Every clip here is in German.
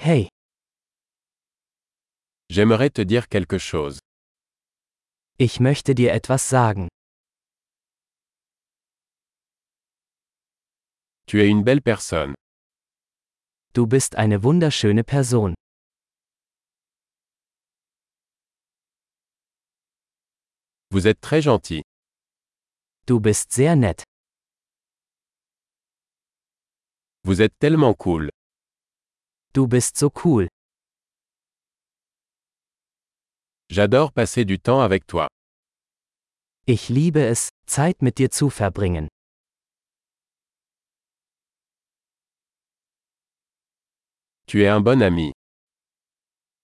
Hey, J'aimerais te dire quelque chose. ich möchte dir etwas sagen. Tu es une belle personne. Du bist eine wunderschöne Person. Vous êtes très gentil. Du bist sehr nett. Vous êtes tellement cool. Du bist so cool. J'adore passer du temps avec toi. Ich liebe es, Zeit mit dir zu verbringen. Tu es un bon ami.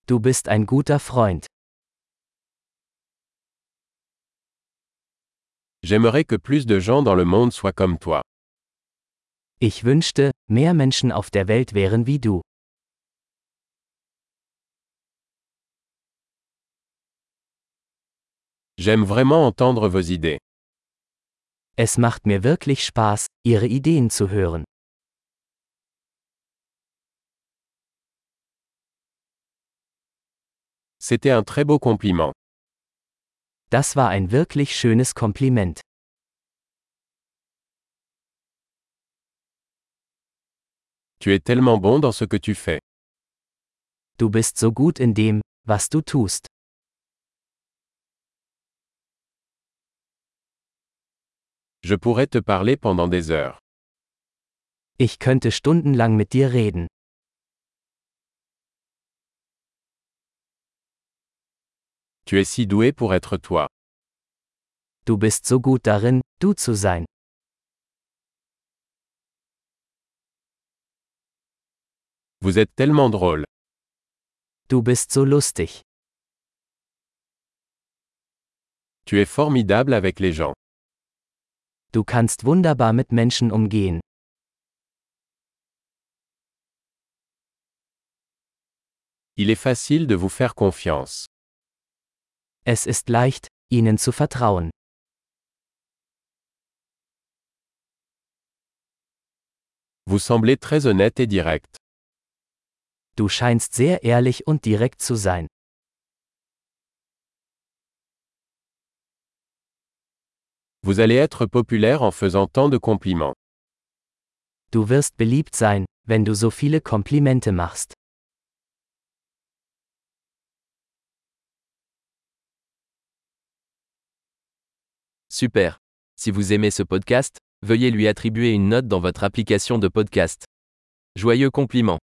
Du bist ein guter Freund. J'aimerais que plus de gens dans le monde soient comme toi. Ich wünschte, mehr Menschen auf der Welt wären wie du. J'aime vraiment entendre vos idées. Es macht mir wirklich Spaß, Ihre Ideen zu hören. C'était un très beau compliment. Das war ein wirklich schönes Kompliment. Tu es tellement bon dans ce que tu fais. Du bist so gut in dem, was du tust. Je pourrais te parler pendant des heures. Ich könnte stundenlang mit dir reden. Tu es si doué pour être toi. Du bist so gut darin, du zu sein. Vous êtes tellement drôle. Du bist so lustig. Tu es formidable avec les gens. Du kannst wunderbar mit Menschen umgehen. Il est facile de vous faire confiance. Es ist leicht, ihnen zu vertrauen. Vous semblez très honnête et direct. Du scheinst sehr ehrlich und direkt zu sein. Vous allez être populaire en faisant tant de compliments. Du wirst beliebt sein, wenn du so viele Komplimente machst. Super. Si vous aimez ce podcast, veuillez lui attribuer une note dans votre application de podcast. Joyeux compliment.